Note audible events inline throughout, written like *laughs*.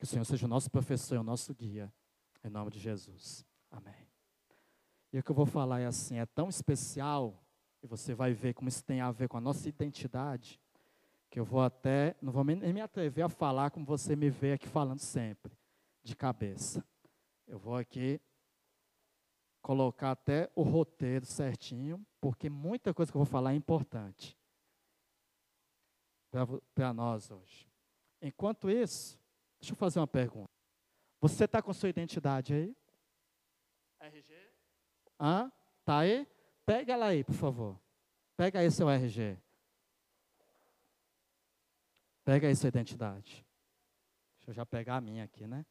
Que o Senhor seja o nosso professor e o nosso guia. Em nome de Jesus. Amém. E o que eu vou falar é assim, é tão especial, e você vai ver como isso tem a ver com a nossa identidade, que eu vou até, não vou nem me atrever a falar como você me vê aqui falando sempre, de cabeça. Eu vou aqui colocar até o roteiro certinho, porque muita coisa que eu vou falar é importante para nós hoje. Enquanto isso, deixa eu fazer uma pergunta. Você está com sua identidade aí? RG? Hã? Tá aí? Pega ela aí, por favor. Pega aí seu RG. Pega aí sua identidade. Deixa eu já pegar a minha aqui, né?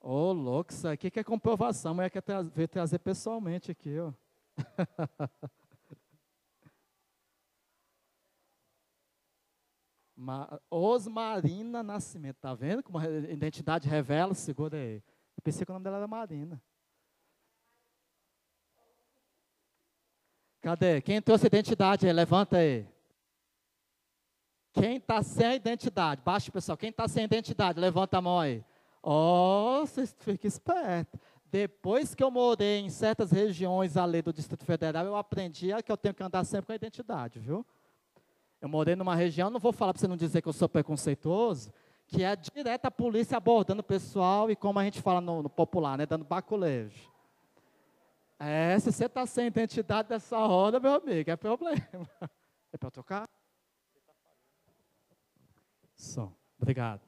Ô, oh, louco, isso aqui que é comprovação, mas é que veio trazer pessoalmente aqui, ó. *laughs* Osmarina Nascimento, tá vendo como a identidade revela? Segura aí. Eu pensei que o nome dela era Marina. Cadê? Quem trouxe identidade aí? Levanta aí. Quem está sem identidade? Baixa, pessoal. Quem está sem identidade? Levanta a mão aí. Oh, vocês fiquem espertos. Depois que eu morei em certas regiões ali do Distrito Federal, eu aprendi que eu tenho que andar sempre com a identidade, viu? Eu morei numa região, não vou falar para você não dizer que eu sou preconceituoso, que é direto a polícia abordando o pessoal e como a gente fala no, no popular, né, dando baculejo. É, se você está sem identidade dessa roda, meu amigo, é problema. *laughs* É para tocar? Som. Obrigado.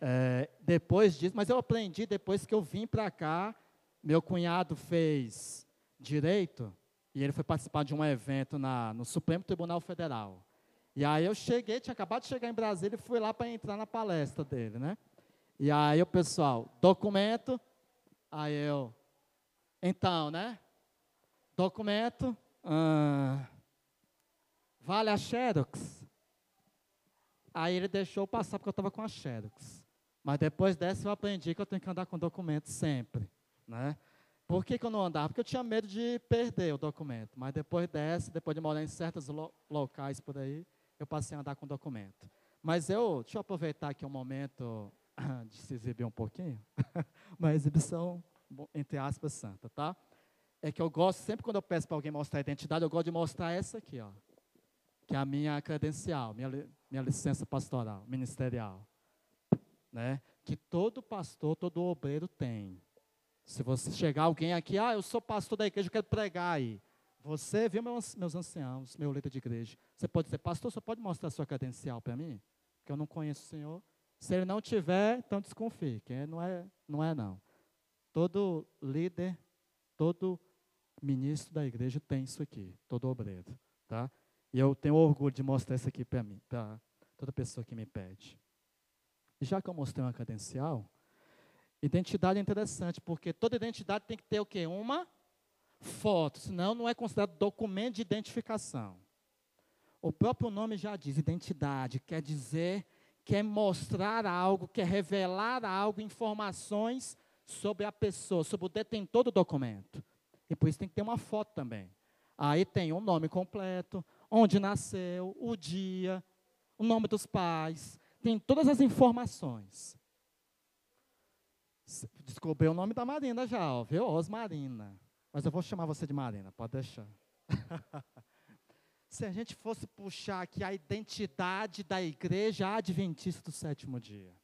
É, depois disso, mas eu aprendi depois que eu vim para cá, meu cunhado fez direito e ele foi participar de um evento na, no Supremo Tribunal Federal. E aí eu cheguei, tinha acabado de chegar em Brasília e fui lá para entrar na palestra dele, né? E aí o pessoal, documento, aí eu, então, né? Documento, ah, vale a Xerox? Aí ele deixou passar porque eu estava com a Xerox. Mas depois dessa eu aprendi que eu tenho que andar com documento sempre, né? Por que, que, eu não andava? Porque eu tinha medo de perder o documento. Mas depois dessa, depois de morar em certos lo locais por aí, eu passei a andar com documento. Mas eu, deixa eu aproveitar aqui um momento de se exibir um pouquinho, *laughs* uma exibição, entre aspas, santa, tá? É que eu gosto, sempre quando eu peço para alguém mostrar a identidade, eu gosto de mostrar essa aqui, ó, que é a minha credencial, minha, minha licença pastoral, ministerial, né? Que todo pastor, todo obreiro tem. Se você chegar alguém aqui, ah, eu sou pastor da igreja, eu quero pregar aí. Você viu meus, anciãos, meu líder de igreja. Você pode dizer, pastor, você pode mostrar sua credencial para mim? Que eu não conheço o Senhor. Se ele não tiver, então desconfie, que não é, não é não. Todo líder, todo ministro da igreja tem isso aqui, todo obreiro, tá? E eu tenho orgulho de mostrar isso aqui para mim, para toda pessoa que me pede. E já que eu mostrei uma credencial, identidade é interessante, porque toda identidade tem que ter o quê? Uma foto, senão não é considerado documento de identificação. O próprio nome já diz identidade, quer dizer, quer mostrar algo, quer revelar algo, informações sobre a pessoa, sobre o detentor do documento. E por isso tem que ter uma foto também. Aí tem o nome completo, onde nasceu, o dia, o nome dos pais, tem todas as informações. Descobriu o nome da Marina já, viu? Osmarina. Mas eu vou chamar você de Marina, pode deixar. *laughs* Se a gente fosse puxar aqui a identidade da igreja adventista do sétimo dia.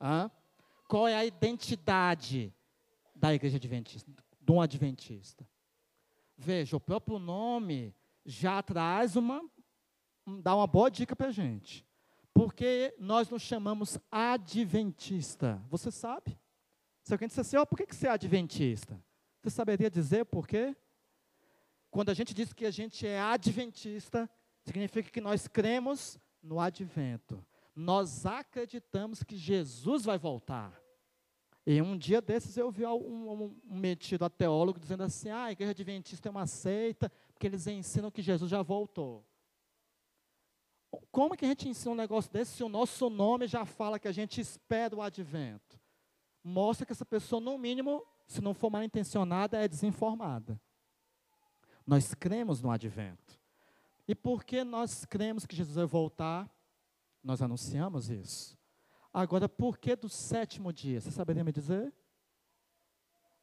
Hã? Qual é a identidade da igreja adventista, de um adventista? Veja, o próprio nome já traz uma, dá uma boa dica para a gente. Porque nós nos chamamos adventista. Você sabe? Se alguém disser assim, oh, por que, que você é adventista? Você saberia dizer por quê? Quando a gente diz que a gente é adventista, significa que nós cremos no advento. Nós acreditamos que Jesus vai voltar. E um dia desses eu vi um, um, um metido a teólogo dizendo assim: ah, a igreja adventista é uma seita, porque eles ensinam que Jesus já voltou. Como que a gente ensina um negócio desse se o nosso nome já fala que a gente espera o advento? Mostra que essa pessoa, no mínimo, se não for mal intencionada, é desinformada. Nós cremos no advento. E por que nós cremos que Jesus vai voltar? Nós anunciamos isso. Agora, por que do sétimo dia? Você saberia me dizer?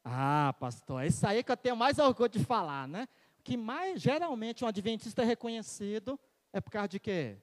Ah, pastor, é isso aí que eu tenho mais orgulho de falar, né? Que mais, geralmente, um adventista é reconhecido é por causa de quê?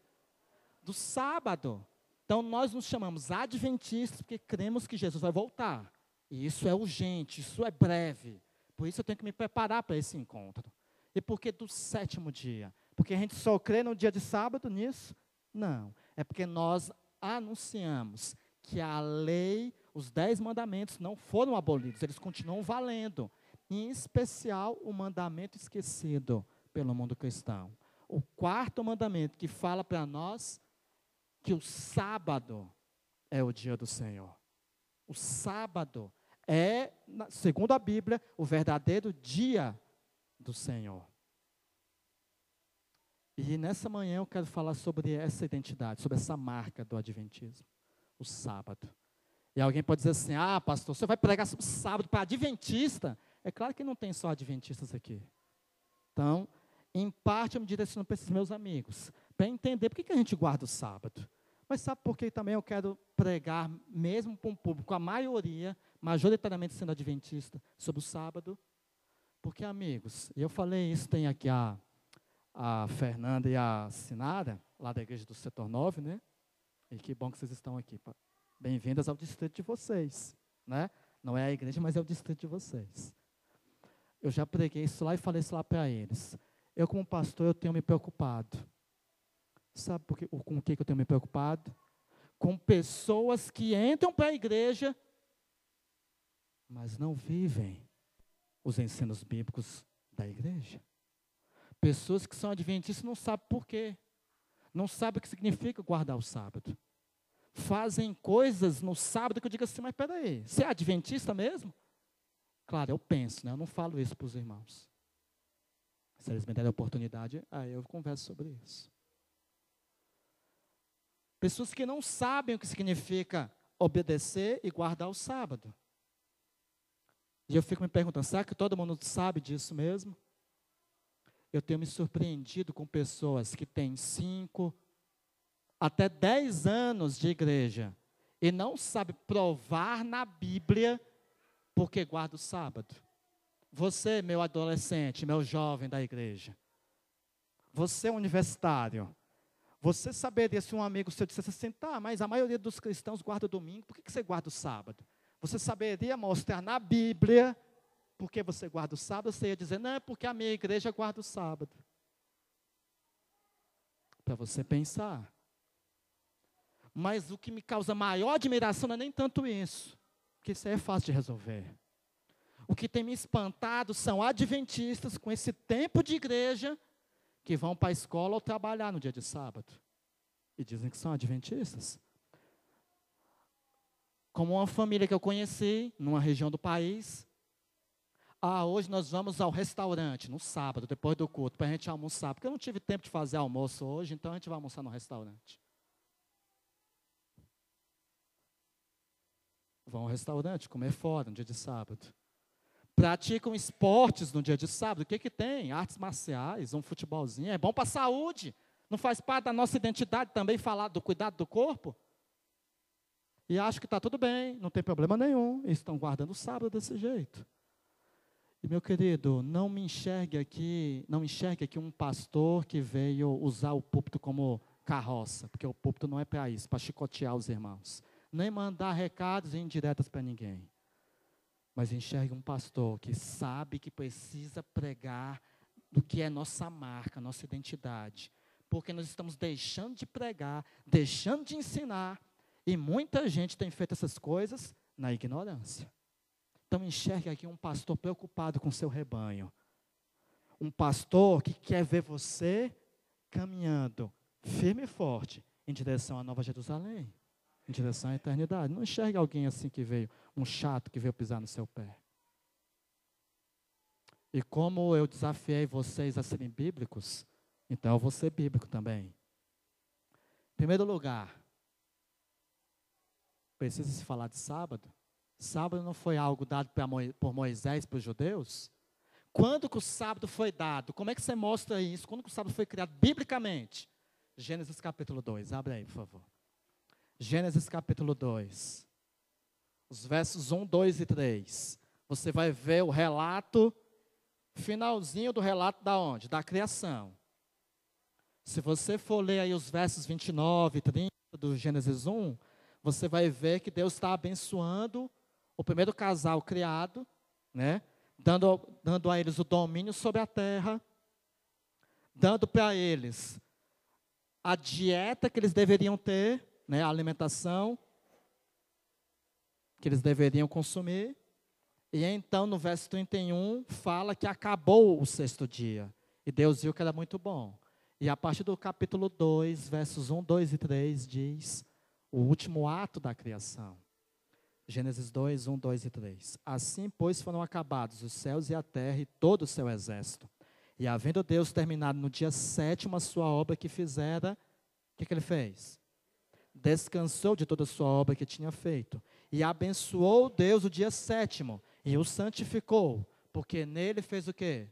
Do sábado. Então, nós nos chamamos adventistas porque cremos que Jesus vai voltar. E isso é urgente, isso é breve. Por isso eu tenho que me preparar para esse encontro. E por que do sétimo dia? Porque a gente só crê no dia de sábado nisso? Não. É porque nós anunciamos que a lei, os dez mandamentos não foram abolidos, eles continuam valendo. Em especial o mandamento esquecido pelo mundo cristão. O quarto mandamento que fala para nós que o sábado é o dia do Senhor. O sábado é, segundo a Bíblia, o verdadeiro dia do Senhor. E nessa manhã eu quero falar sobre essa identidade, sobre essa marca do Adventismo, o sábado. E alguém pode dizer assim: ah, pastor, você vai pregar sobre sábado para Adventista? É claro que não tem só Adventistas aqui. Então, em parte eu me direciono para esses meus amigos, para entender por que, que a gente guarda o sábado. Mas sabe por que também eu quero pregar, mesmo para um público, a maioria, majoritariamente sendo adventista, sobre o sábado? Porque, amigos, eu falei isso, tem aqui a, a Fernanda e a Sinara, lá da igreja do setor 9, né? E que bom que vocês estão aqui. Bem-vindas ao distrito de vocês, né? Não é a igreja, mas é o distrito de vocês. Eu já preguei isso lá e falei isso lá para eles. Eu, como pastor, eu tenho me preocupado. Sabe por que, com o que eu tenho me preocupado? Com pessoas que entram para a igreja, mas não vivem os ensinos bíblicos da igreja. Pessoas que são adventistas não sabem por quê. Não sabem o que significa guardar o sábado. Fazem coisas no sábado que eu digo assim, mas peraí, você é adventista mesmo? Claro, eu penso, né? eu não falo isso para os irmãos. Se eles me derem a oportunidade, aí eu converso sobre isso. Pessoas que não sabem o que significa obedecer e guardar o sábado. E eu fico me perguntando, será que todo mundo sabe disso mesmo? Eu tenho me surpreendido com pessoas que têm cinco, até dez anos de igreja e não sabe provar na Bíblia porque guarda o sábado. Você, meu adolescente, meu jovem da igreja, você universitário, você saberia se um amigo seu dissesse assim, tá, mas a maioria dos cristãos guarda o domingo, por que, que você guarda o sábado? Você saberia mostrar na Bíblia por que você guarda o sábado? Você ia dizer, não, é porque a minha igreja guarda o sábado. Para você pensar. Mas o que me causa maior admiração não é nem tanto isso, porque isso aí é fácil de resolver. O que tem me espantado são adventistas com esse tempo de igreja que vão para a escola ou trabalhar no dia de sábado. E dizem que são adventistas. Como uma família que eu conheci, numa região do país. Ah, hoje nós vamos ao restaurante, no sábado, depois do culto, para a gente almoçar. Porque eu não tive tempo de fazer almoço hoje, então a gente vai almoçar no restaurante. Vão ao restaurante, comer fora no dia de sábado praticam esportes no dia de sábado. O que, que tem? Artes marciais, um futebolzinho. É bom para a saúde. Não faz parte da nossa identidade também falar do cuidado do corpo? E acho que está tudo bem, não tem problema nenhum. Estão guardando o sábado desse jeito. E meu querido, não me enxergue aqui, não enxergue aqui um pastor que veio usar o púlpito como carroça, porque o púlpito não é para isso, para chicotear os irmãos. Nem mandar recados indiretas para ninguém mas enxergue um pastor que sabe que precisa pregar do que é nossa marca, nossa identidade. Porque nós estamos deixando de pregar, deixando de ensinar, e muita gente tem feito essas coisas na ignorância. Então enxergue aqui um pastor preocupado com seu rebanho. Um pastor que quer ver você caminhando firme e forte em direção à Nova Jerusalém em direção à eternidade. Não enxergue alguém assim que veio, um chato que veio pisar no seu pé. E como eu desafiei vocês a serem bíblicos, então eu vou ser bíblico também. Em primeiro lugar, precisa se falar de sábado. Sábado não foi algo dado por Moisés para os judeus? Quando que o sábado foi dado? Como é que você mostra isso? Quando que o sábado foi criado biblicamente? Gênesis capítulo 2, abre aí, por favor. Gênesis capítulo 2. Os versos 1, 2 e 3. Você vai ver o relato, finalzinho do relato da onde? Da criação. Se você for ler aí os versos 29 e 30 do Gênesis 1, você vai ver que Deus está abençoando o primeiro casal criado, né? dando, dando a eles o domínio sobre a terra, dando para eles a dieta que eles deveriam ter, né, a alimentação que eles deveriam consumir. E então, no verso 31, fala que acabou o sexto dia. E Deus viu que era muito bom. E a partir do capítulo 2, versos 1, 2 e 3, diz o último ato da criação. Gênesis 2, 1, 2 e 3. Assim, pois, foram acabados os céus e a terra e todo o seu exército. E havendo Deus terminado no dia sétimo a sua obra que fizera, o que, que ele fez? Descansou de toda a sua obra que tinha feito. E abençoou Deus o dia sétimo. E o santificou. Porque nele fez o quê?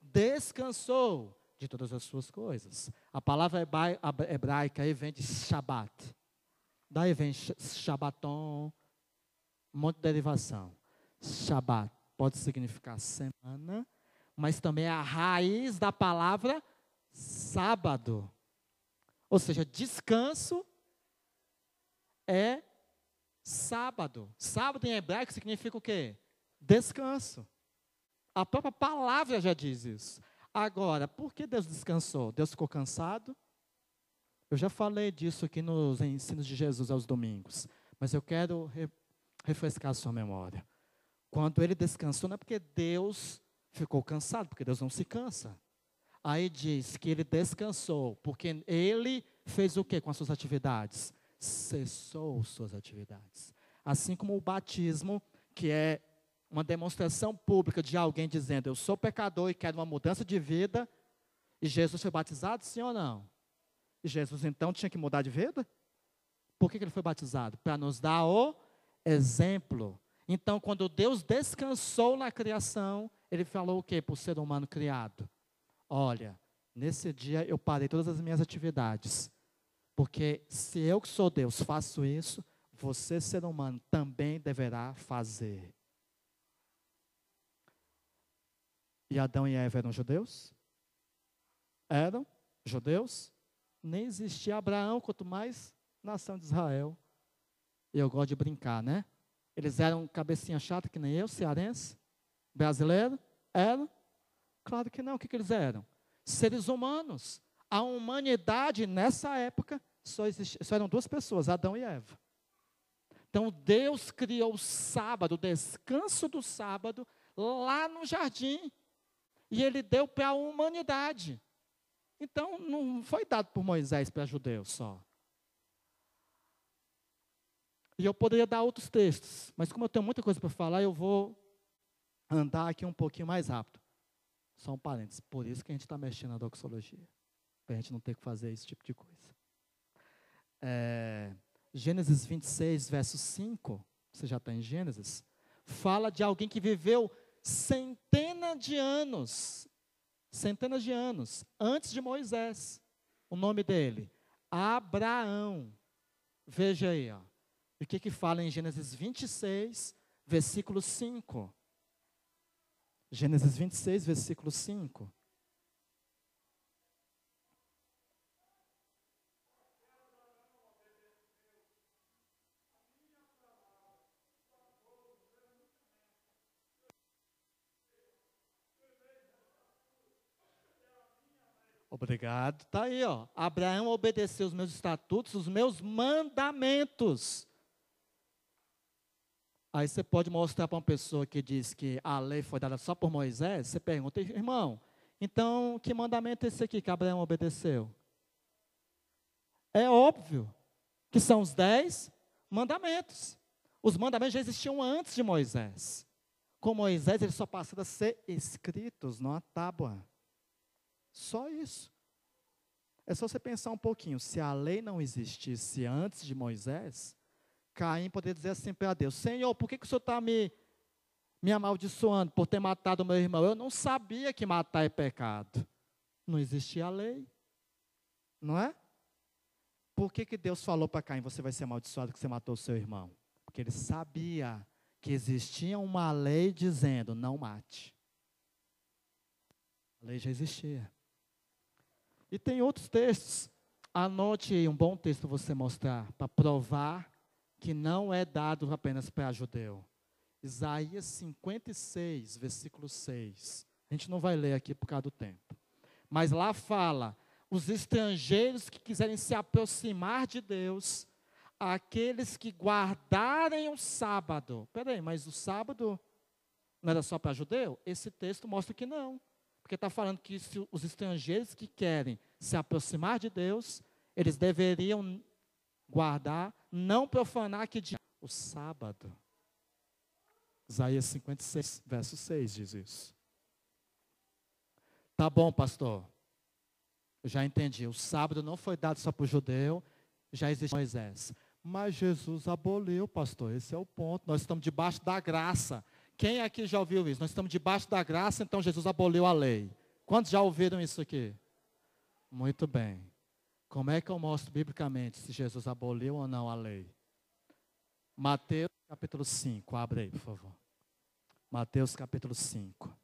Descansou de todas as suas coisas. A palavra hebraica aí vem de Shabat. Daí vem Shabaton, um monte de derivação. Shabat pode significar semana, mas também é a raiz da palavra sábado. Ou seja, descanso é sábado. Sábado em hebraico significa o quê? Descanso. A própria palavra já diz isso. Agora, por que Deus descansou? Deus ficou cansado? Eu já falei disso aqui nos ensinos de Jesus aos domingos, mas eu quero re refrescar a sua memória. Quando ele descansou, não é porque Deus ficou cansado, porque Deus não se cansa. Aí diz que ele descansou, porque ele fez o que com as suas atividades? Cessou suas atividades. Assim como o batismo, que é uma demonstração pública de alguém dizendo: Eu sou pecador e quero uma mudança de vida. E Jesus foi batizado, sim ou não? E Jesus então tinha que mudar de vida? Por que, que ele foi batizado? Para nos dar o exemplo. Então, quando Deus descansou na criação, ele falou o que para o ser humano criado? Olha, nesse dia eu parei todas as minhas atividades. Porque se eu que sou Deus faço isso, você, ser humano, também deverá fazer. E Adão e Eva eram judeus? Eram judeus? Nem existia Abraão, quanto mais nação de Israel. Eu gosto de brincar, né? Eles eram cabecinha chata que nem eu, cearense, brasileiro? Eram? Claro que não. O que, que eles eram? Seres humanos. A humanidade, nessa época, só, existia, só eram duas pessoas, Adão e Eva. Então, Deus criou o sábado, o descanso do sábado, lá no jardim. E ele deu para a humanidade. Então, não foi dado por Moisés para judeus só. E eu poderia dar outros textos, mas como eu tenho muita coisa para falar, eu vou andar aqui um pouquinho mais rápido. Só um parênteses, por isso que a gente está mexendo na doxologia. Para a gente não ter que fazer esse tipo de coisa. É, Gênesis 26, verso 5, você já está em Gênesis, fala de alguém que viveu centenas de anos, centenas de anos, antes de Moisés. O nome dele, Abraão. Veja aí, ó. E o que que fala em Gênesis 26, versículo 5? Gênesis 26, versículo 5. Obrigado. Está aí, ó. Abraão obedeceu os meus estatutos, os meus mandamentos. Aí você pode mostrar para uma pessoa que diz que a lei foi dada só por Moisés, você pergunta, irmão, então que mandamento é esse aqui que Abraão obedeceu? É óbvio que são os dez mandamentos. Os mandamentos já existiam antes de Moisés. Com Moisés, eles só passaram a ser escritos numa tábua. Só isso. É só você pensar um pouquinho. Se a lei não existisse antes de Moisés, Caim poderia dizer assim para Deus: Senhor, por que, que o Senhor está me, me amaldiçoando por ter matado meu irmão? Eu não sabia que matar é pecado. Não existia a lei. Não é? Por que, que Deus falou para Caim, você vai ser amaldiçoado que você matou o seu irmão? Porque ele sabia que existia uma lei dizendo, não mate. A lei já existia. E tem outros textos. Anote aí um bom texto para você mostrar, para provar que não é dado apenas para judeu. Isaías 56, versículo 6. A gente não vai ler aqui por causa do tempo. Mas lá fala: os estrangeiros que quiserem se aproximar de Deus, aqueles que guardarem o sábado. Peraí, mas o sábado não era só para judeu? Esse texto mostra que não. Porque está falando que os estrangeiros que querem se aproximar de Deus, eles deveriam guardar, não profanar que dia? O sábado. Isaías 56, verso 6 diz isso. Tá bom, pastor. Eu já entendi. O sábado não foi dado só para o judeu, já existe Moisés. Mas Jesus aboliu, pastor. Esse é o ponto. Nós estamos debaixo da graça. Quem aqui já ouviu isso? Nós estamos debaixo da graça, então Jesus aboliu a lei. Quantos já ouviram isso aqui? Muito bem. Como é que eu mostro biblicamente se Jesus aboliu ou não a lei? Mateus capítulo 5, abre aí, por favor. Mateus capítulo 5.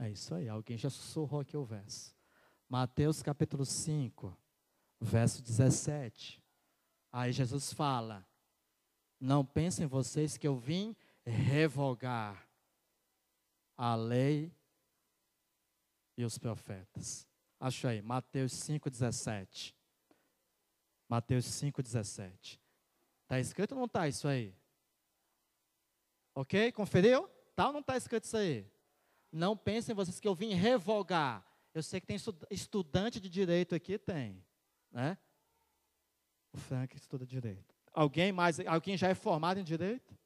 É isso aí, alguém já sussurrou aqui o verso. Mateus capítulo 5, verso 17. Aí Jesus fala: Não pensem vocês que eu vim revogar a lei e os profetas. Acho aí, Mateus 5,17. Mateus 5,17. Está escrito ou não está isso aí? Ok? Conferiu? Tá ou não está escrito isso aí? Não pensem vocês que eu vim revogar. Eu sei que tem estudante de direito aqui, tem. Né? O Frank estuda direito. Alguém mais? Alguém já é formado em direito?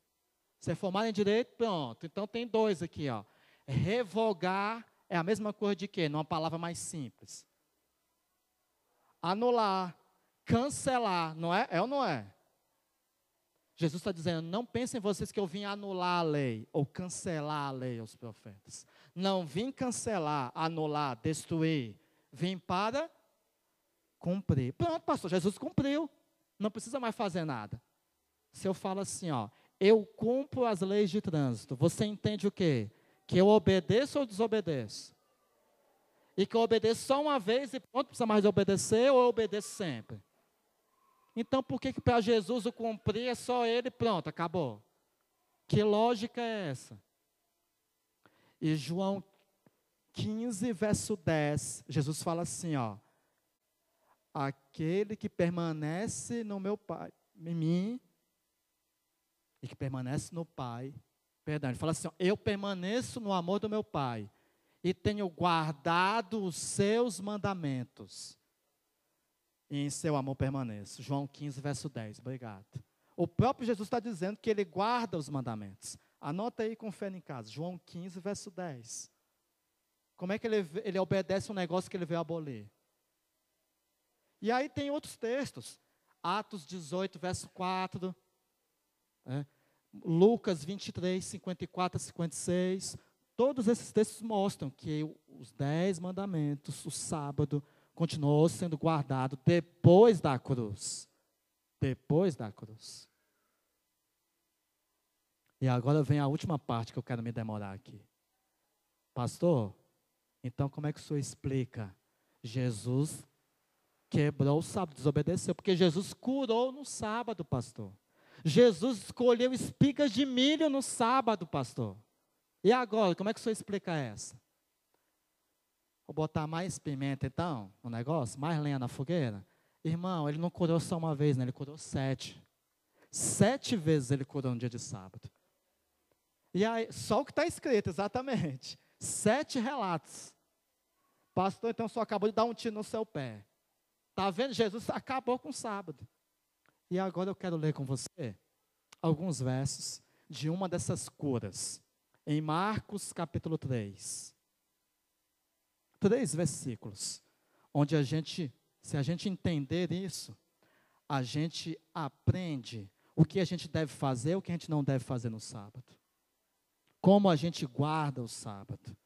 Você é formado em direito? Pronto. Então tem dois aqui, ó. Revogar é a mesma coisa de quê? Numa palavra mais simples. Anular, cancelar, não é? É ou não é? Jesus está dizendo: não pensem vocês que eu vim anular a lei ou cancelar a lei aos profetas. Não vim cancelar, anular, destruir. Vim para cumprir. Pronto, pastor, Jesus cumpriu. Não precisa mais fazer nada. Se eu falo assim, ó, eu cumpro as leis de trânsito, você entende o quê? Que eu obedeço ou desobedeço? E que eu obedeço só uma vez e pronto, precisa mais obedecer ou eu obedeço sempre? Então por que, que para Jesus o cumprir é só ele pronto, acabou? Que lógica é essa? E João 15, verso 10, Jesus fala assim, ó. Aquele que permanece no meu Pai, em mim, e que permanece no Pai, Perdão, ele fala assim: Eu permaneço no amor do meu Pai e tenho guardado os seus mandamentos. E em seu amor permaneço. João 15, verso 10. Obrigado. O próprio Jesus está dizendo que ele guarda os mandamentos. Anota aí com fé em casa. João 15, verso 10. Como é que ele, ele obedece um negócio que ele veio abolir? E aí tem outros textos. Atos 18, verso 4. É. Lucas 23, 54 a 56, todos esses textos mostram que os dez mandamentos, o sábado, continuou sendo guardado depois da cruz. Depois da cruz. E agora vem a última parte que eu quero me demorar aqui. Pastor, então como é que o senhor explica? Jesus quebrou o sábado, desobedeceu, porque Jesus curou no sábado, pastor. Jesus escolheu espigas de milho no sábado, pastor. E agora, como é que o senhor explica essa? Vou botar mais pimenta então no negócio, mais lenha na fogueira. Irmão, ele não curou só uma vez, né? ele curou sete. Sete vezes ele curou no dia de sábado. E aí, só o que está escrito, exatamente. Sete relatos. Pastor, então só acabou de dar um tiro no seu pé. Está vendo? Jesus acabou com o sábado. E agora eu quero ler com você alguns versos de uma dessas curas, em Marcos capítulo 3. Três versículos, onde a gente, se a gente entender isso, a gente aprende o que a gente deve fazer, o que a gente não deve fazer no sábado. Como a gente guarda o sábado.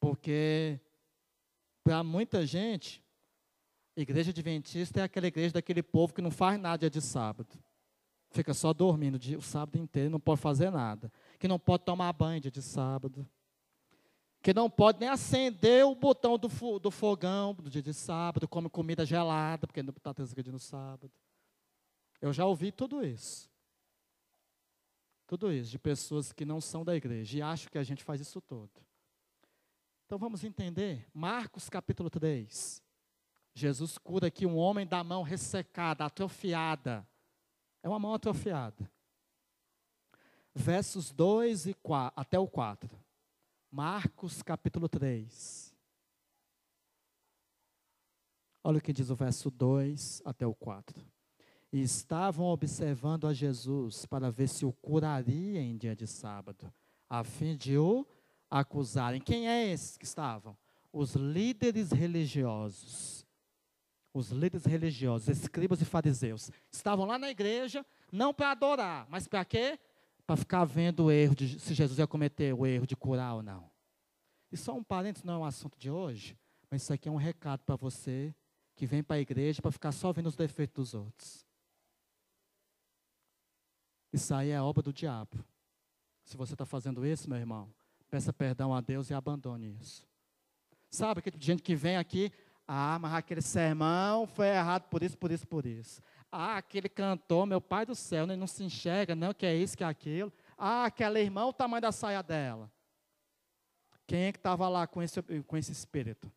Porque para muita gente, Igreja adventista é aquela igreja daquele povo que não faz nada dia de sábado. Fica só dormindo o sábado inteiro, não pode fazer nada. Que não pode tomar banho dia de sábado. Que não pode nem acender o botão do, do fogão do dia de sábado, come comida gelada, porque não está transgredindo no sábado. Eu já ouvi tudo isso. Tudo isso, de pessoas que não são da igreja e acham que a gente faz isso todo. Então vamos entender. Marcos capítulo 3. Jesus cura aqui um homem da mão ressecada, atrofiada. É uma mão atrofiada. Versos 2 e 4, até o 4. Marcos capítulo 3. Olha o que diz o verso 2 até o 4. E estavam observando a Jesus para ver se o curaria em dia de sábado, a fim de o acusarem. Quem é esses que estavam? Os líderes religiosos os líderes religiosos, escribas e fariseus, estavam lá na igreja, não para adorar, mas para quê? Para ficar vendo o erro de se Jesus ia cometer o erro de curar ou não. E só um parênteses, não é um assunto de hoje, mas isso aqui é um recado para você que vem para a igreja para ficar só vendo os defeitos dos outros. Isso aí é obra do diabo. Se você está fazendo isso, meu irmão, peça perdão a Deus e abandone isso. Sabe, aquele gente que vem aqui, ah, mas aquele sermão foi errado por isso, por isso, por isso. Ah, aquele cantor, meu pai do céu, ele não se enxerga, não, que é isso, que é aquilo. Ah, aquela irmã, o tamanho da saia dela. Quem é que estava lá com esse, com esse espírito?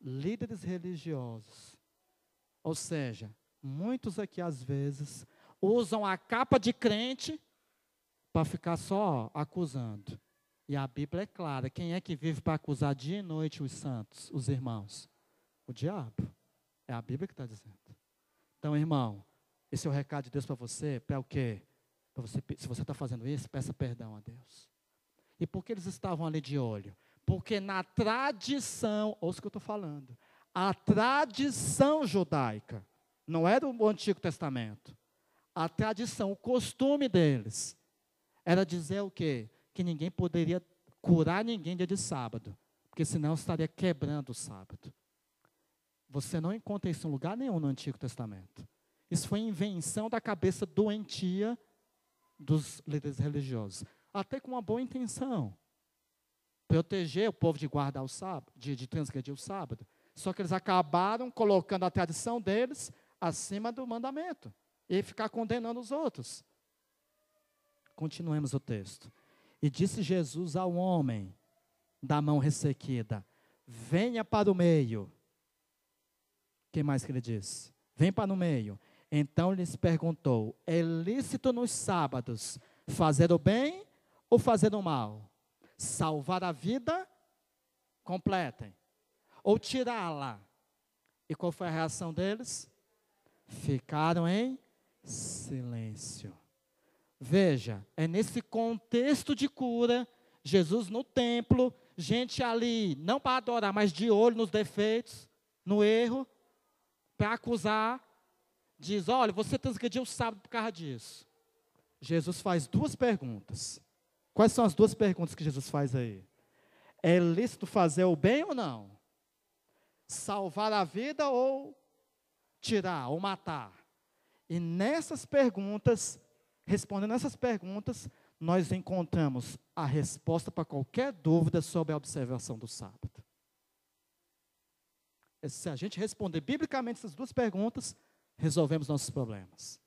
Líderes religiosos. Ou seja, muitos aqui às vezes usam a capa de crente para ficar só acusando. E a Bíblia é clara: quem é que vive para acusar dia e noite os santos, os irmãos? O diabo. É a Bíblia que está dizendo. Então, irmão, esse é o recado de Deus para você, para o quê? Para você, se você está fazendo isso, peça perdão a Deus. E por que eles estavam ali de olho? Porque na tradição, ouça o que eu estou falando, a tradição judaica, não era o Antigo Testamento, a tradição, o costume deles, era dizer o quê? Que ninguém poderia curar ninguém dia de sábado, porque senão estaria quebrando o sábado. Você não encontra isso em lugar nenhum no Antigo Testamento. Isso foi invenção da cabeça doentia dos líderes religiosos. Até com uma boa intenção. Proteger o povo de guardar o sábado, de, de transgredir o sábado. Só que eles acabaram colocando a tradição deles acima do mandamento. E ficar condenando os outros. Continuemos o texto. E disse Jesus ao homem da mão ressequida: Venha para o meio que mais que ele diz? Vem para no meio. Então lhes perguntou: É lícito nos sábados fazer o bem ou fazer o mal? Salvar a vida? Completem. Ou tirá-la? E qual foi a reação deles? Ficaram em silêncio. Veja, é nesse contexto de cura, Jesus no templo, gente ali, não para adorar, mas de olho nos defeitos, no erro, para acusar, diz: olha, você transgrediu o sábado por causa disso. Jesus faz duas perguntas. Quais são as duas perguntas que Jesus faz aí? É lícito fazer o bem ou não? Salvar a vida ou tirar ou matar? E nessas perguntas, respondendo essas perguntas, nós encontramos a resposta para qualquer dúvida sobre a observação do sábado. Se a gente responder biblicamente essas duas perguntas, resolvemos nossos problemas.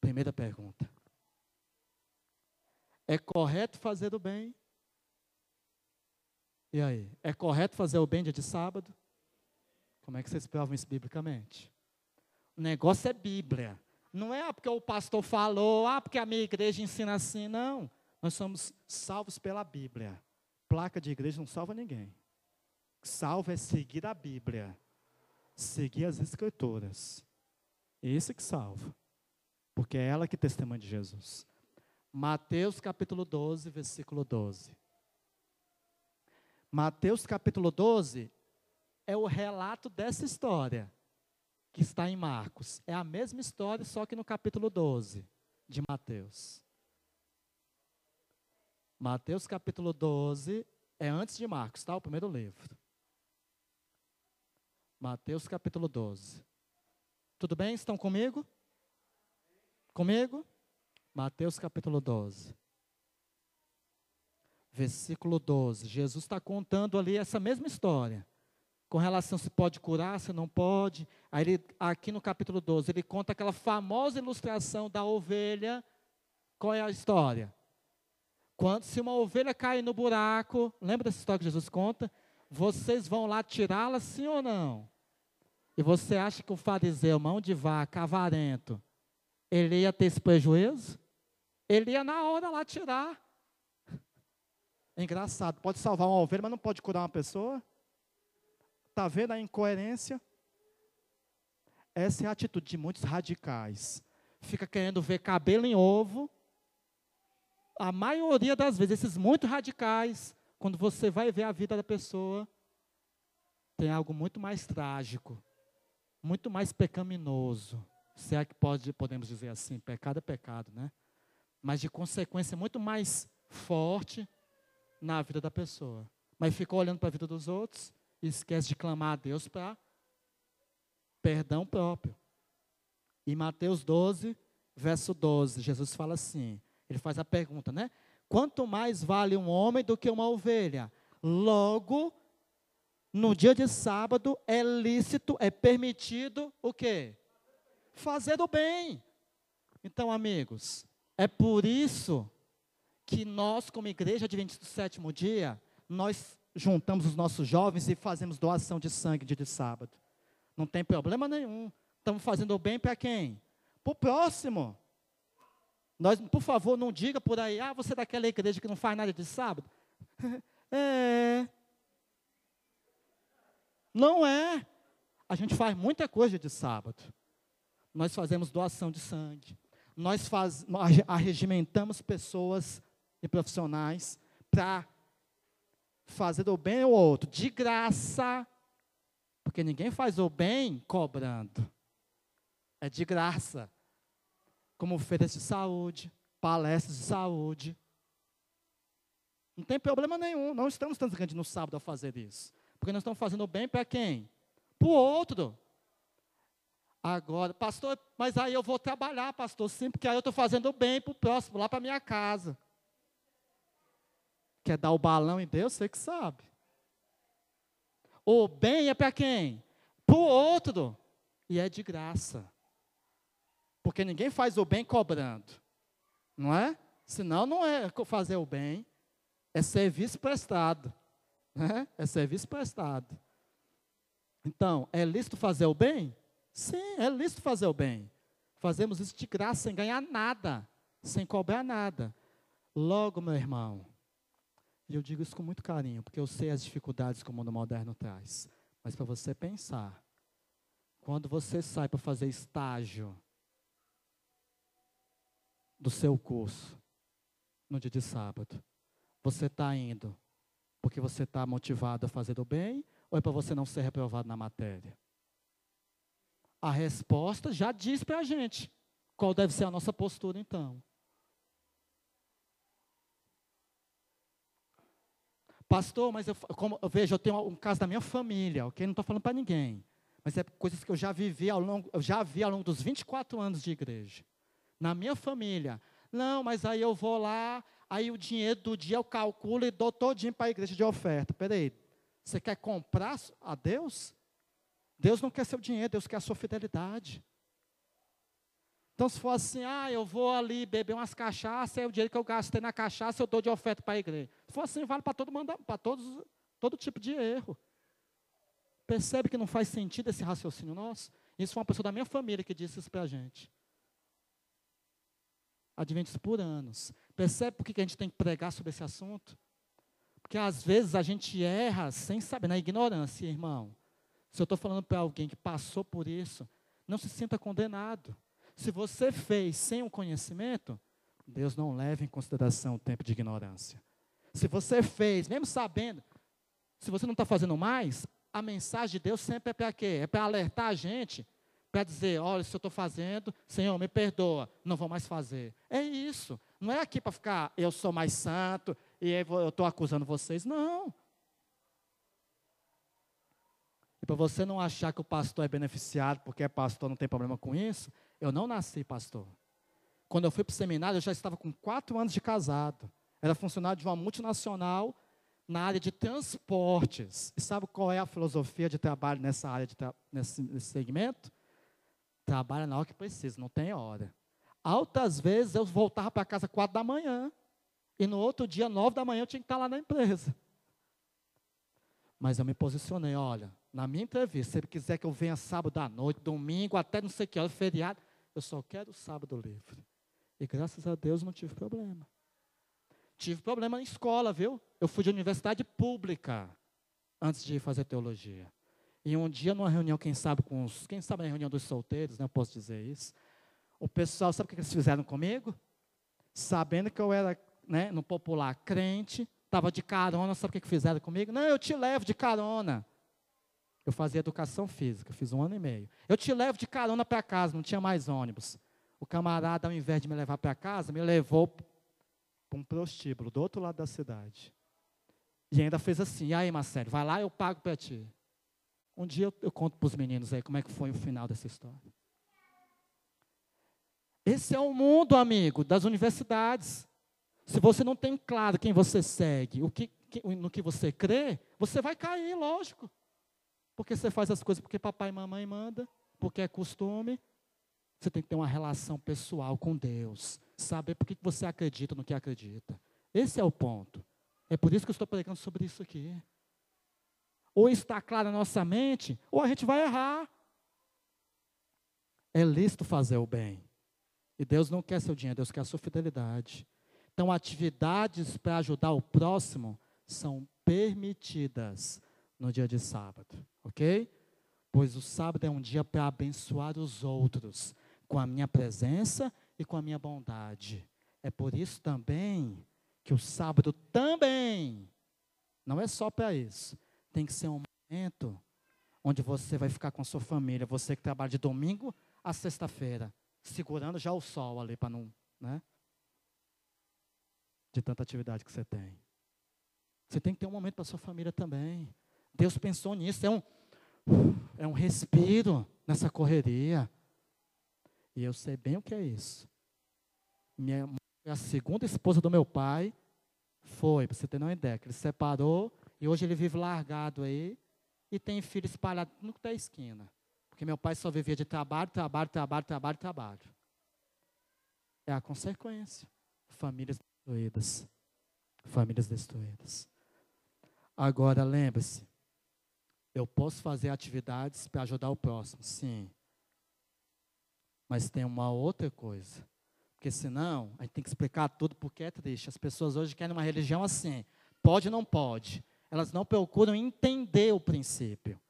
Primeira pergunta: É correto fazer o bem? E aí? É correto fazer o bem dia de sábado? Como é que vocês provam isso biblicamente? O negócio é Bíblia. Não é porque o pastor falou, ah, porque a minha igreja ensina assim. Não. Nós somos salvos pela Bíblia. Placa de igreja não salva ninguém. Salvo é seguir a Bíblia, seguir as Escrituras. Esse que salva, porque é ela que testemunha de Jesus. Mateus capítulo 12, versículo 12. Mateus capítulo 12 é o relato dessa história que está em Marcos. É a mesma história, só que no capítulo 12 de Mateus. Mateus capítulo 12 é antes de Marcos, tá? O primeiro livro. Mateus capítulo 12. Tudo bem? Estão comigo? Comigo? Mateus capítulo 12. Versículo 12. Jesus está contando ali essa mesma história. Com relação se pode curar, se não pode. Aí ele, aqui no capítulo 12, ele conta aquela famosa ilustração da ovelha. Qual é a história? Quando se uma ovelha cair no buraco, lembra dessa história que Jesus conta? Vocês vão lá tirá-la, sim ou não? E você acha que o fariseu, mão de vaca, avarento, ele ia ter esse prejuízo? Ele ia na hora lá tirar. *laughs* Engraçado, pode salvar uma ovelha, mas não pode curar uma pessoa? Está vendo a incoerência? Essa é a atitude de muitos radicais. Fica querendo ver cabelo em ovo. A maioria das vezes, esses muito radicais, quando você vai ver a vida da pessoa, tem algo muito mais trágico, muito mais pecaminoso. Se é que pode, podemos dizer assim, pecado é pecado, né? Mas de consequência muito mais forte na vida da pessoa. Mas fica olhando para a vida dos outros e esquece de clamar a Deus para perdão próprio. Em Mateus 12, verso 12, Jesus fala assim: ele faz a pergunta, né? Quanto mais vale um homem do que uma ovelha? Logo, no dia de sábado é lícito, é permitido o quê? Fazer o bem. Então, amigos, é por isso que nós, como igreja adventista do sétimo dia, nós juntamos os nossos jovens e fazemos doação de sangue dia de sábado. Não tem problema nenhum. Estamos fazendo o bem para quem? Para o próximo. Nós, por favor, não diga por aí, ah, você é daquela igreja que não faz nada de sábado. *laughs* é. Não é. A gente faz muita coisa de sábado. Nós fazemos doação de sangue. Nós, faz, nós arregimentamos pessoas e profissionais para fazer o bem ao outro, de graça. Porque ninguém faz o bem cobrando. É de graça como feiras de saúde, palestras de saúde. Não tem problema nenhum. Não estamos grandes no sábado a fazer isso. Porque nós estamos fazendo bem para quem? Para o outro. Agora, pastor, mas aí eu vou trabalhar, pastor, sim, porque aí eu estou fazendo bem para o próximo, lá para minha casa. Quer dar o balão em Deus? Você que sabe. O bem é para quem? Para o outro. E é de graça. Porque ninguém faz o bem cobrando. Não é? Senão não é fazer o bem, é serviço prestado. Né? É serviço prestado. Então, é lícito fazer o bem? Sim, é lícito fazer o bem. Fazemos isso de graça, sem ganhar nada, sem cobrar nada. Logo, meu irmão, e eu digo isso com muito carinho, porque eu sei as dificuldades que o mundo moderno traz. Mas para você pensar, quando você sai para fazer estágio do seu curso no dia de sábado? Você está indo porque você está motivado a fazer o bem ou é para você não ser reprovado na matéria? A resposta já diz para a gente qual deve ser a nossa postura então. Pastor, mas eu, como, eu vejo, eu tenho um caso da minha família, ok? Não estou falando para ninguém. Mas é coisas que eu já vivi ao longo, eu já vi ao longo dos 24 anos de igreja na minha família. Não, mas aí eu vou lá, aí o dinheiro do dia eu calculo e dou todinho para a igreja de oferta. Peraí, você quer comprar a Deus? Deus não quer seu dinheiro, Deus quer a sua fidelidade. Então, se for assim, ah, eu vou ali beber umas cachaças, aí o dinheiro que eu gastei na cachaça eu dou de oferta para a igreja. Se for assim, vale para todo para todos, todo tipo de erro. Percebe que não faz sentido esse raciocínio nosso? Isso foi uma pessoa da minha família que disse isso para a gente adventistas por anos. Percebe por que a gente tem que pregar sobre esse assunto? Porque às vezes a gente erra sem saber, na ignorância, irmão. Se eu estou falando para alguém que passou por isso, não se sinta condenado. Se você fez sem o conhecimento, Deus não leva em consideração o tempo de ignorância. Se você fez, mesmo sabendo, se você não está fazendo mais, a mensagem de Deus sempre é para quê? É para alertar a gente para dizer, olha, se eu estou fazendo, Senhor, me perdoa, não vou mais fazer. É isso. Não é aqui para ficar, eu sou mais santo e eu estou acusando vocês. Não. E para você não achar que o pastor é beneficiado porque é pastor, não tem problema com isso, eu não nasci pastor. Quando eu fui para o seminário, eu já estava com quatro anos de casado. Era funcionário de uma multinacional na área de transportes. E sabe qual é a filosofia de trabalho nessa área, de nesse, nesse segmento? Trabalha na hora que precisa, não tem hora. Altas vezes eu voltava para casa quatro da manhã. E no outro dia, nove da manhã, eu tinha que estar lá na empresa. Mas eu me posicionei, olha, na minha entrevista, se ele quiser que eu venha sábado à noite, domingo, até não sei que hora, feriado, eu só quero sábado livre. E graças a Deus não tive problema. Tive problema na escola, viu? Eu fui de universidade pública antes de fazer teologia. E um dia, numa reunião, quem sabe com os. Quem sabe na reunião dos solteiros, né? Eu posso dizer isso. O pessoal, sabe o que eles fizeram comigo? Sabendo que eu era, né, no popular, crente, estava de carona, sabe o que fizeram comigo? Não, eu te levo de carona. Eu fazia educação física, fiz um ano e meio. Eu te levo de carona para casa, não tinha mais ônibus. O camarada, ao invés de me levar para casa, me levou para um prostíbulo do outro lado da cidade. E ainda fez assim: aí, Marcelo, vai lá, eu pago para ti. Um dia eu, eu conto para os meninos aí como é que foi o final dessa história. Esse é o mundo, amigo, das universidades. Se você não tem claro quem você segue, o que, no que você crê, você vai cair, lógico. Porque você faz as coisas porque papai e mamãe manda, porque é costume. Você tem que ter uma relação pessoal com Deus. Saber por que você acredita no que acredita. Esse é o ponto. É por isso que eu estou pregando sobre isso aqui. Ou está claro na nossa mente, ou a gente vai errar. É lícito fazer o bem. E Deus não quer seu dinheiro, Deus quer a sua fidelidade. Então, atividades para ajudar o próximo são permitidas no dia de sábado, ok? Pois o sábado é um dia para abençoar os outros com a minha presença e com a minha bondade. É por isso também que o sábado também não é só para isso. Tem que ser um momento onde você vai ficar com a sua família, você que trabalha de domingo a sexta-feira, segurando já o sol ali para não, né? De tanta atividade que você tem. Você tem que ter um momento para sua família também. Deus pensou nisso, é um é um respiro nessa correria. E eu sei bem o que é isso. Minha a segunda esposa do meu pai foi, para você ter uma ideia, que ele separou e hoje ele vive largado aí e tem filho espalhado no da esquina. Porque meu pai só vivia de trabalho, trabalho, trabalho, trabalho, trabalho. É a consequência. Famílias destruídas. Famílias destruídas. Agora lembre-se, eu posso fazer atividades para ajudar o próximo, sim. Mas tem uma outra coisa. Porque senão, a gente tem que explicar tudo porque é triste. As pessoas hoje querem uma religião assim. Pode ou não pode. Elas não procuram entender o princípio.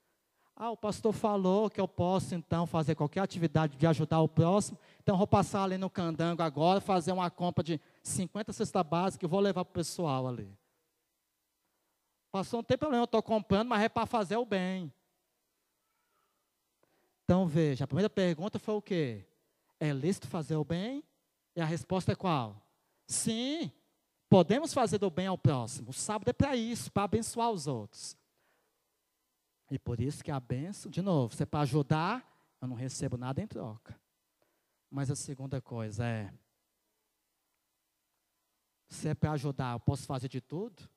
Ah, o pastor falou que eu posso então fazer qualquer atividade de ajudar o próximo. Então vou passar ali no candango agora, fazer uma compra de 50 cesta básica e vou levar para o pessoal ali. Pastor, não tem problema, eu estou comprando, mas é para fazer o bem. Então veja, a primeira pergunta foi o quê? É lícito fazer o bem? E a resposta é qual? Sim, podemos fazer do bem ao próximo. O sábado é para isso, para abençoar os outros. E por isso que a benção, de novo, se é para ajudar, eu não recebo nada em troca. Mas a segunda coisa é: se é para ajudar, eu posso fazer de tudo?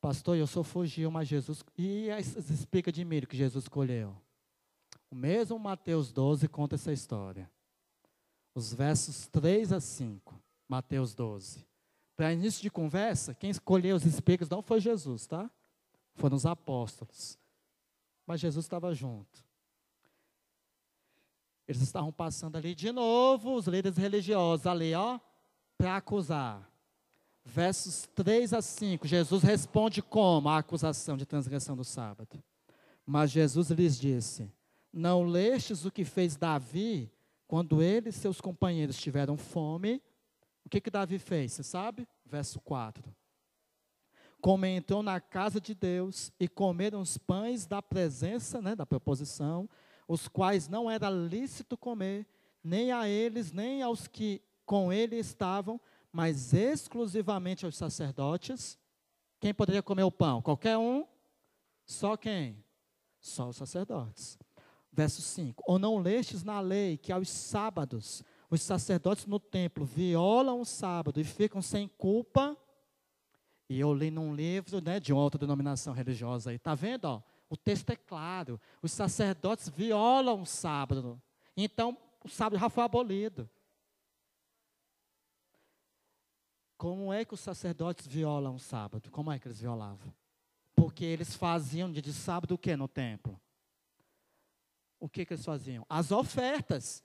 Pastor, eu sou fugiu, mas Jesus. E espigas de milho que Jesus escolheu? O mesmo Mateus 12 conta essa história. Os versos 3 a 5, Mateus 12. Para início de conversa, quem escolheu os espigas não foi Jesus, tá? Foram os apóstolos. Mas Jesus estava junto. Eles estavam passando ali de novo, os líderes religiosos ali, ó, para acusar versos 3 a 5, Jesus responde como a acusação de transgressão do sábado. Mas Jesus lhes disse: Não lestes o que fez Davi quando ele e seus companheiros tiveram fome? O que que Davi fez? Você sabe? Verso 4. Como entrou na casa de Deus e comeram os pães da presença, né, da proposição, os quais não era lícito comer, nem a eles, nem aos que com ele estavam, mas exclusivamente aos sacerdotes. Quem poderia comer o pão? Qualquer um? Só quem? Só os sacerdotes. Verso 5: Ou não lestes na lei que aos sábados os sacerdotes no templo violam o sábado e ficam sem culpa? E eu li num livro né, de outra denominação religiosa aí, está vendo? Ó? O texto é claro. Os sacerdotes violam o sábado. Então, o sábado já foi abolido. Como é que os sacerdotes violam o sábado? Como é que eles violavam? Porque eles faziam de sábado o que no templo? O que, que eles faziam? As ofertas,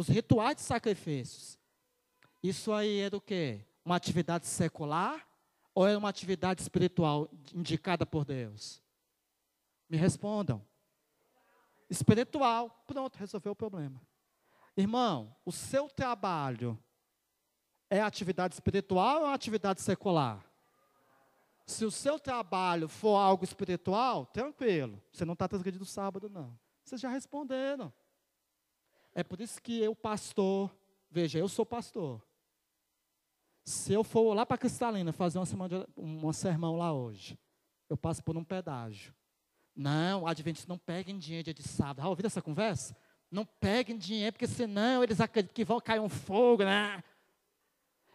os rituais de sacrifícios. Isso aí era o quê? Uma atividade secular ou era uma atividade espiritual indicada por Deus? Me respondam. Espiritual. Pronto, resolveu o problema. Irmão, o seu trabalho é atividade espiritual ou é atividade secular? Se o seu trabalho for algo espiritual, tranquilo. Você não está transgredindo o sábado, não. Vocês já responderam. É por isso que eu, pastor, veja, eu sou pastor. Se eu for lá para Cristalina fazer uma, semana de, sermão lá hoje, eu passo por um pedágio. Não, adventistas não peguem dinheiro dia de sábado. Já ouviram essa conversa? Não peguem dinheiro, porque senão eles acreditam que vão cair um fogo, né?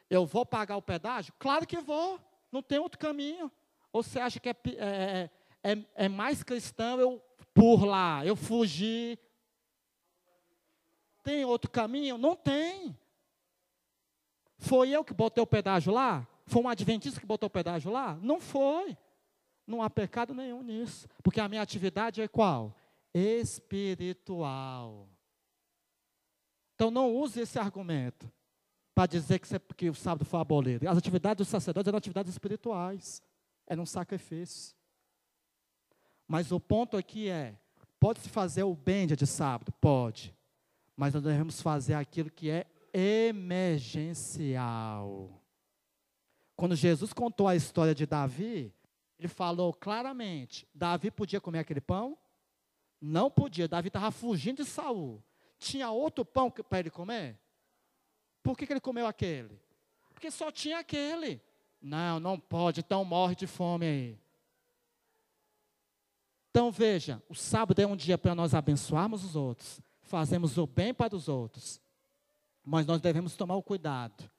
Eu vou pagar o pedágio? Claro que vou. Não tem outro caminho. Ou você acha que é, é, é, é mais cristão eu por lá, eu fugir? Tem outro caminho? Não tem. Foi eu que botei o pedágio lá? Foi um adventista que botou o pedágio lá? Não foi. Não há pecado nenhum nisso. Porque a minha atividade é qual? Espiritual. Então não use esse argumento para dizer que, você, que, o sábado foi abolido. As atividades dos sacerdotes eram atividades espirituais, eram sacrifícios. Mas o ponto aqui é: pode-se fazer o bem dia de sábado? Pode. Mas nós devemos fazer aquilo que é emergencial. Quando Jesus contou a história de Davi, ele falou claramente: Davi podia comer aquele pão? Não podia. Davi estava fugindo de Saul. Tinha outro pão para ele comer? Por que, que ele comeu aquele? Porque só tinha aquele. Não, não pode, então morre de fome aí. Então veja, o sábado é um dia para nós abençoarmos os outros, fazemos o bem para os outros, mas nós devemos tomar o cuidado.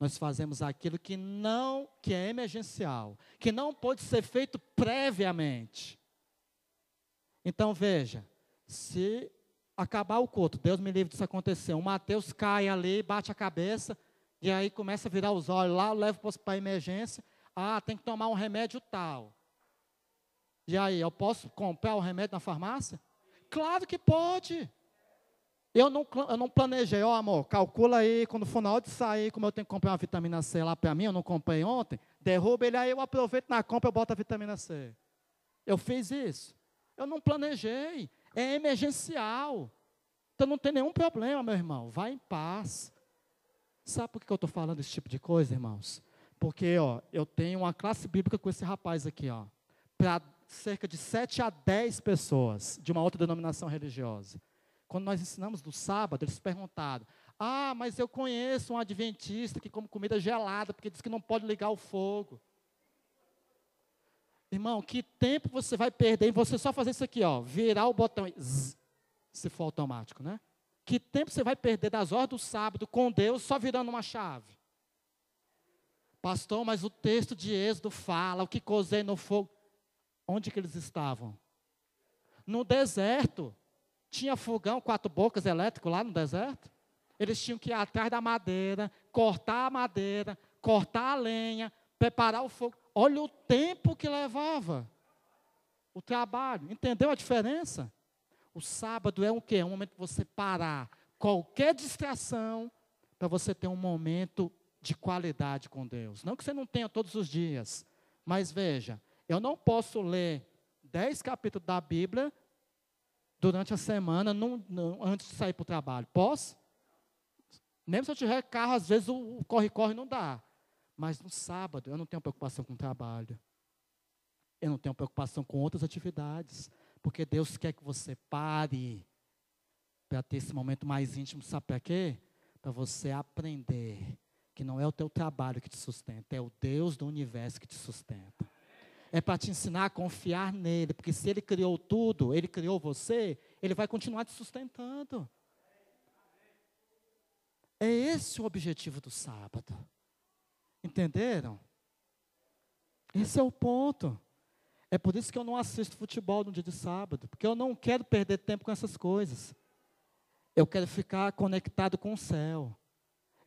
Nós fazemos aquilo que não, que é emergencial, que não pode ser feito previamente. Então veja, se acabar o culto, Deus me livre disso acontecer. O Mateus cai ali, bate a cabeça, e aí começa a virar os olhos lá, leva para a emergência. Ah, tem que tomar um remédio tal. E aí, eu posso comprar o remédio na farmácia? Claro que pode. Eu não, eu não planejei, ó oh, amor, calcula aí, quando for na hora de sair, como eu tenho que comprar uma vitamina C lá para mim, eu não comprei ontem, derruba ele aí, eu aproveito na compra, eu boto a vitamina C. Eu fiz isso. Eu não planejei é emergencial. Então não tem nenhum problema, meu irmão. Vá em paz. Sabe por que eu estou falando esse tipo de coisa, irmãos? Porque ó, eu tenho uma classe bíblica com esse rapaz aqui, ó, para cerca de 7 a 10 pessoas de uma outra denominação religiosa. Quando nós ensinamos do sábado, eles perguntaram: Ah, mas eu conheço um adventista que come comida gelada, porque diz que não pode ligar o fogo. Irmão, que tempo você vai perder em você só fazer isso aqui, ó, virar o botão zzz, se for automático, né? Que tempo você vai perder das horas do sábado com Deus só virando uma chave? Pastor, mas o texto de Êxodo fala, o que cozei no fogo. Onde que eles estavam? No deserto. Tinha fogão, quatro bocas elétrico lá no deserto. Eles tinham que ir atrás da madeira, cortar a madeira, cortar a lenha, preparar o fogo. Olha o tempo que levava o trabalho. Entendeu a diferença? O sábado é um quê? É um momento que você parar qualquer distração para você ter um momento de qualidade com Deus. Não que você não tenha todos os dias, mas veja, eu não posso ler dez capítulos da Bíblia durante a semana num, num, antes de sair para o trabalho. Posso? Mesmo se eu tiver carro, às vezes o corre-corre não dá. Mas no sábado eu não tenho preocupação com o trabalho. Eu não tenho preocupação com outras atividades. Porque Deus quer que você pare para ter esse momento mais íntimo. Sabe para quê? Para você aprender que não é o teu trabalho que te sustenta, é o Deus do universo que te sustenta. É para te ensinar a confiar nele, porque se ele criou tudo, ele criou você, ele vai continuar te sustentando. É esse o objetivo do sábado. Entenderam? Esse é o ponto. É por isso que eu não assisto futebol no dia de sábado, porque eu não quero perder tempo com essas coisas. Eu quero ficar conectado com o céu.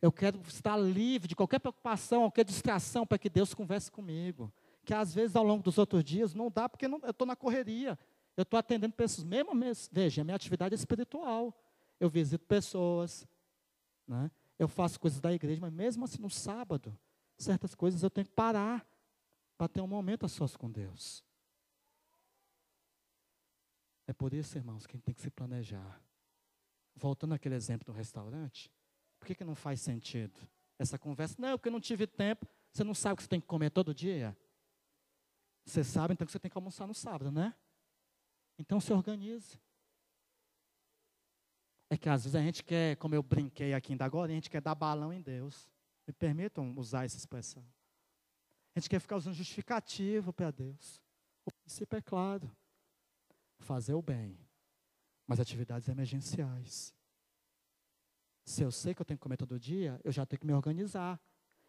Eu quero estar livre de qualquer preocupação, qualquer distração, para que Deus converse comigo. Que às vezes ao longo dos outros dias não dá, porque não, eu estou na correria. Eu estou atendendo pessoas, mesmo, mesmo, veja, a minha atividade é espiritual. Eu visito pessoas, né? eu faço coisas da igreja, mas mesmo assim no sábado, certas coisas eu tenho que parar para ter um momento a sós com Deus. É por isso, irmãos, que a gente tem que se planejar. Voltando àquele exemplo do restaurante, por que, que não faz sentido essa conversa? Não, porque eu não tive tempo. Você não sabe que você tem que comer todo dia? Você sabe então que você tem que almoçar no sábado, né? Então se organize. É que às vezes a gente quer, como eu brinquei aqui ainda agora, a gente quer dar balão em Deus. Me permitam usar essa expressão. A gente quer ficar usando justificativo para Deus. O princípio é claro. Fazer o bem. Mas atividades emergenciais. Se eu sei que eu tenho que comer todo dia, eu já tenho que me organizar.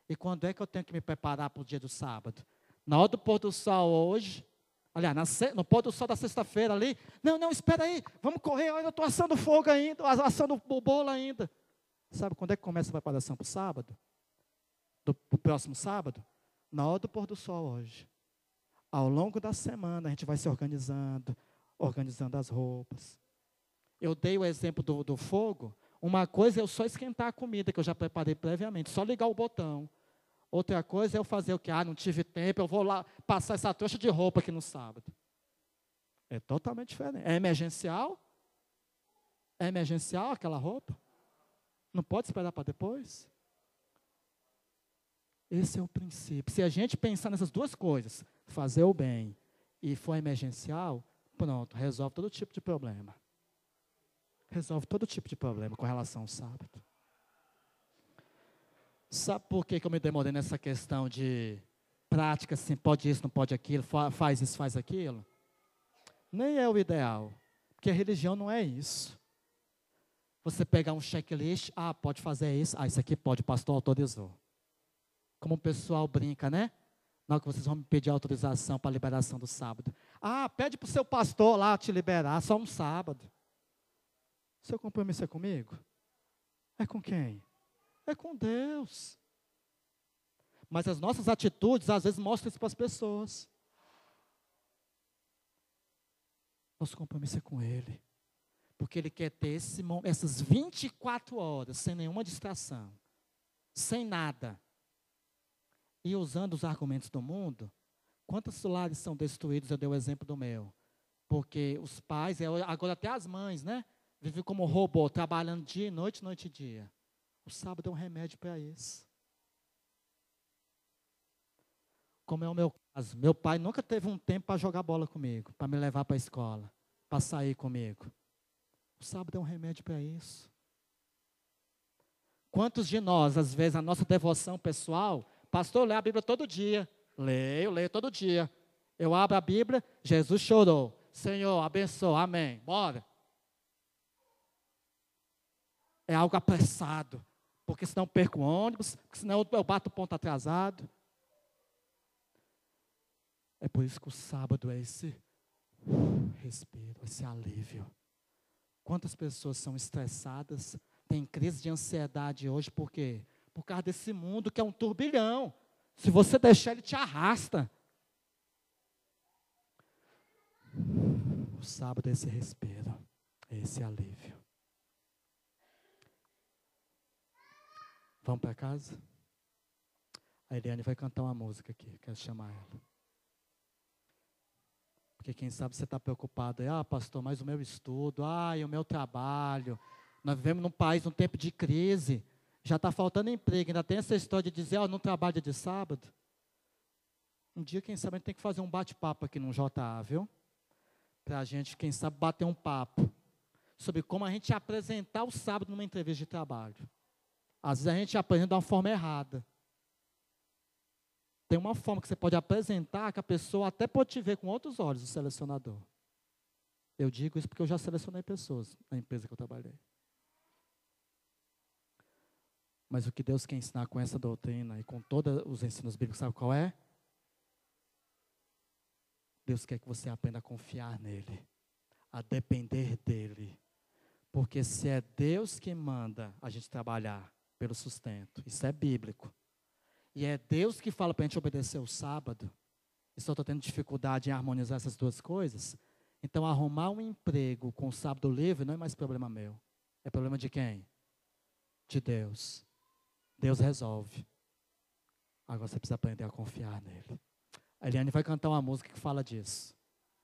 E quando é que eu tenho que me preparar para o dia do sábado? Na hora do pôr do sol hoje, aliás, no pôr do sol da sexta-feira ali, não, não, espera aí, vamos correr, eu estou assando fogo ainda, assando o bolo ainda. Sabe quando é que começa a preparação para o sábado? Do pro próximo sábado? Na hora do pôr do sol hoje. Ao longo da semana a gente vai se organizando, organizando as roupas. Eu dei o exemplo do, do fogo, uma coisa é eu só esquentar a comida que eu já preparei previamente, só ligar o botão. Outra coisa é eu fazer o que? Ah, não tive tempo, eu vou lá passar essa trouxa de roupa aqui no sábado. É totalmente diferente. É emergencial? É emergencial aquela roupa? Não pode esperar para depois? Esse é o princípio. Se a gente pensar nessas duas coisas, fazer o bem e for emergencial, pronto, resolve todo tipo de problema resolve todo tipo de problema com relação ao sábado. Sabe por que, eu me demorei nessa questão de prática, assim, pode isso, não pode aquilo, faz isso, faz aquilo? Nem é o ideal, porque a religião não é isso. Você pegar um checklist, ah, pode fazer isso, ah, isso aqui pode, o pastor autorizou. Como o pessoal brinca, né? Na hora que vocês vão me pedir autorização para a liberação do sábado. Ah, pede para o seu pastor lá te liberar, só um sábado. Seu compromisso é comigo? É com quem? É com Deus. Mas as nossas atitudes, às vezes, mostram isso para as pessoas. Nosso compromisso é com Ele. Porque Ele quer ter esse, essas 24 horas, sem nenhuma distração, sem nada. E usando os argumentos do mundo, quantos lares são destruídos? Eu dei o exemplo do meu. Porque os pais, é, agora até as mães, né? Vive como robô, trabalhando dia e noite, noite e dia. O sábado é um remédio para isso. Como é o meu caso. Meu pai nunca teve um tempo para jogar bola comigo, para me levar para a escola, para sair comigo. O sábado é um remédio para isso. Quantos de nós, às vezes, a nossa devoção pessoal, pastor, lê a Bíblia todo dia. Leio, leio todo dia. Eu abro a Bíblia, Jesus chorou. Senhor, abençoa, amém. Bora é algo apressado, porque senão eu perco o ônibus, porque senão eu bato o ponto atrasado. É por isso que o sábado é esse respiro, esse alívio. Quantas pessoas são estressadas, têm crise de ansiedade hoje, por quê? Por causa desse mundo que é um turbilhão. Se você deixar, ele te arrasta. O sábado é esse respiro, é esse alívio. Vamos para casa? A Eliane vai cantar uma música aqui, quero chamar ela. Porque quem sabe você está preocupado ah, pastor, mas o meu estudo, ah, e o meu trabalho. Nós vivemos num país, num tempo de crise. Já está faltando emprego, ainda tem essa história de dizer, oh, não trabalha de sábado. Um dia, quem sabe, a gente tem que fazer um bate-papo aqui no JA, viu? Para a gente, quem sabe, bater um papo sobre como a gente apresentar o sábado numa entrevista de trabalho. Às vezes a gente aprende de uma forma errada. tem uma forma que você pode apresentar que a pessoa até pode te ver com outros olhos, o selecionador. Eu digo isso porque eu já selecionei pessoas na empresa que eu trabalhei. Mas o que Deus quer ensinar com essa doutrina e com todos os ensinos bíblicos, sabe qual é? Deus quer que você aprenda a confiar nele, a depender dele. Porque se é Deus que manda a gente trabalhar pelo sustento, isso é bíblico. E é Deus que fala para a gente obedecer o sábado. E só estou tendo dificuldade em harmonizar essas duas coisas. Então, arrumar um emprego com o sábado livre não é mais problema meu. É problema de quem? De Deus. Deus resolve. Agora você precisa aprender a confiar nele. A Eliane vai cantar uma música que fala disso.